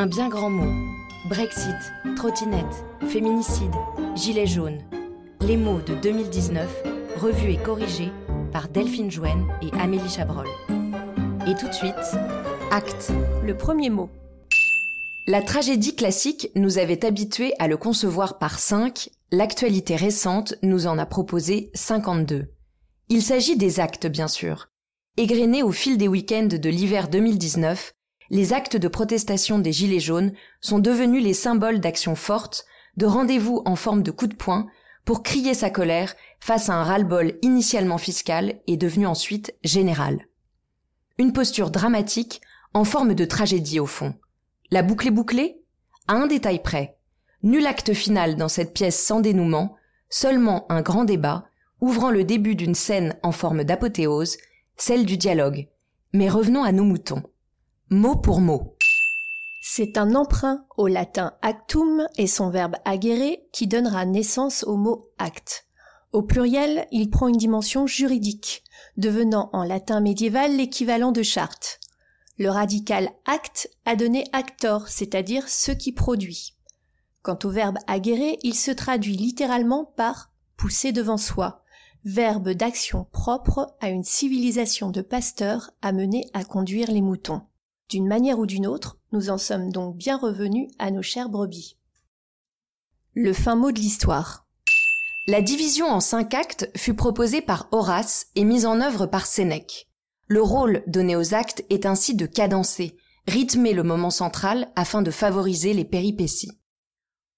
Un bien grand mot. Brexit, trottinette, féminicide, gilet jaune. Les mots de 2019, revus et corrigés par Delphine Jouen et Amélie Chabrol. Et tout de suite, acte. Le premier mot. La tragédie classique nous avait habitués à le concevoir par 5, l'actualité récente nous en a proposé 52. Il s'agit des actes, bien sûr. Égrenés au fil des week-ends de l'hiver 2019, les actes de protestation des Gilets jaunes sont devenus les symboles d'actions fortes, de rendez-vous en forme de coup de poing, pour crier sa colère face à un ras-le-bol initialement fiscal et devenu ensuite général. Une posture dramatique en forme de tragédie au fond. La boucle est bouclée? À un détail près. Nul acte final dans cette pièce sans dénouement, seulement un grand débat, ouvrant le début d'une scène en forme d'apothéose, celle du dialogue. Mais revenons à nos moutons mot pour mot. C'est un emprunt au latin actum et son verbe agere qui donnera naissance au mot acte. Au pluriel, il prend une dimension juridique, devenant en latin médiéval l'équivalent de charte. Le radical acte a donné actor, c'est-à-dire ce qui produit. Quant au verbe agere, il se traduit littéralement par pousser devant soi, verbe d'action propre à une civilisation de pasteurs amenés à conduire les moutons. D'une manière ou d'une autre, nous en sommes donc bien revenus à nos chères brebis. Le fin mot de l'histoire. La division en cinq actes fut proposée par Horace et mise en œuvre par Sénèque. Le rôle donné aux actes est ainsi de cadencer, rythmer le moment central afin de favoriser les péripéties.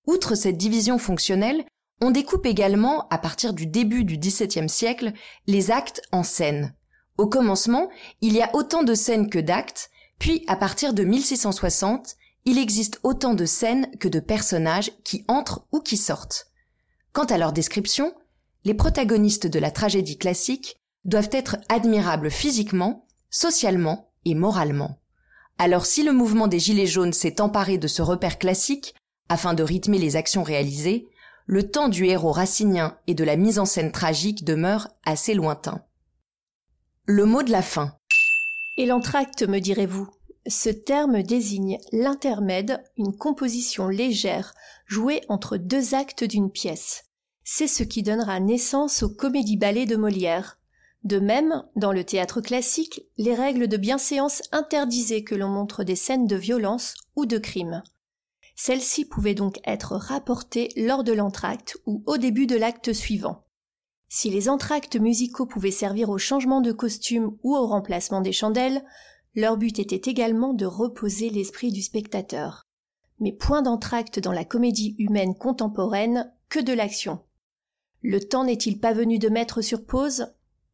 Outre cette division fonctionnelle, on découpe également, à partir du début du XVIIe siècle, les actes en scènes. Au commencement, il y a autant de scènes que d'actes, puis, à partir de 1660, il existe autant de scènes que de personnages qui entrent ou qui sortent. Quant à leur description, les protagonistes de la tragédie classique doivent être admirables physiquement, socialement et moralement. Alors si le mouvement des Gilets jaunes s'est emparé de ce repère classique afin de rythmer les actions réalisées, le temps du héros racinien et de la mise en scène tragique demeure assez lointain. Le mot de la fin. Et l'entracte, me direz-vous? Ce terme désigne l'intermède, une composition légère, jouée entre deux actes d'une pièce. C'est ce qui donnera naissance aux comédies-ballets de Molière. De même, dans le théâtre classique, les règles de bienséance interdisaient que l'on montre des scènes de violence ou de crime. Celles-ci pouvaient donc être rapportées lors de l'entracte ou au début de l'acte suivant. Si les entractes musicaux pouvaient servir au changement de costume ou au remplacement des chandelles, leur but était également de reposer l'esprit du spectateur. Mais point d'entracte dans la comédie humaine contemporaine que de l'action. Le temps n'est-il pas venu de mettre sur pause?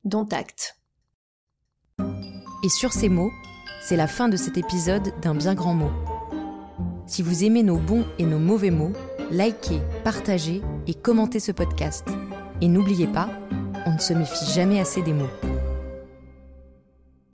Dont acte. Et sur ces mots, c'est la fin de cet épisode d'un bien grand mot. Si vous aimez nos bons et nos mauvais mots, likez, partagez et commentez ce podcast. Et n'oubliez pas, on ne se méfie jamais assez des mots.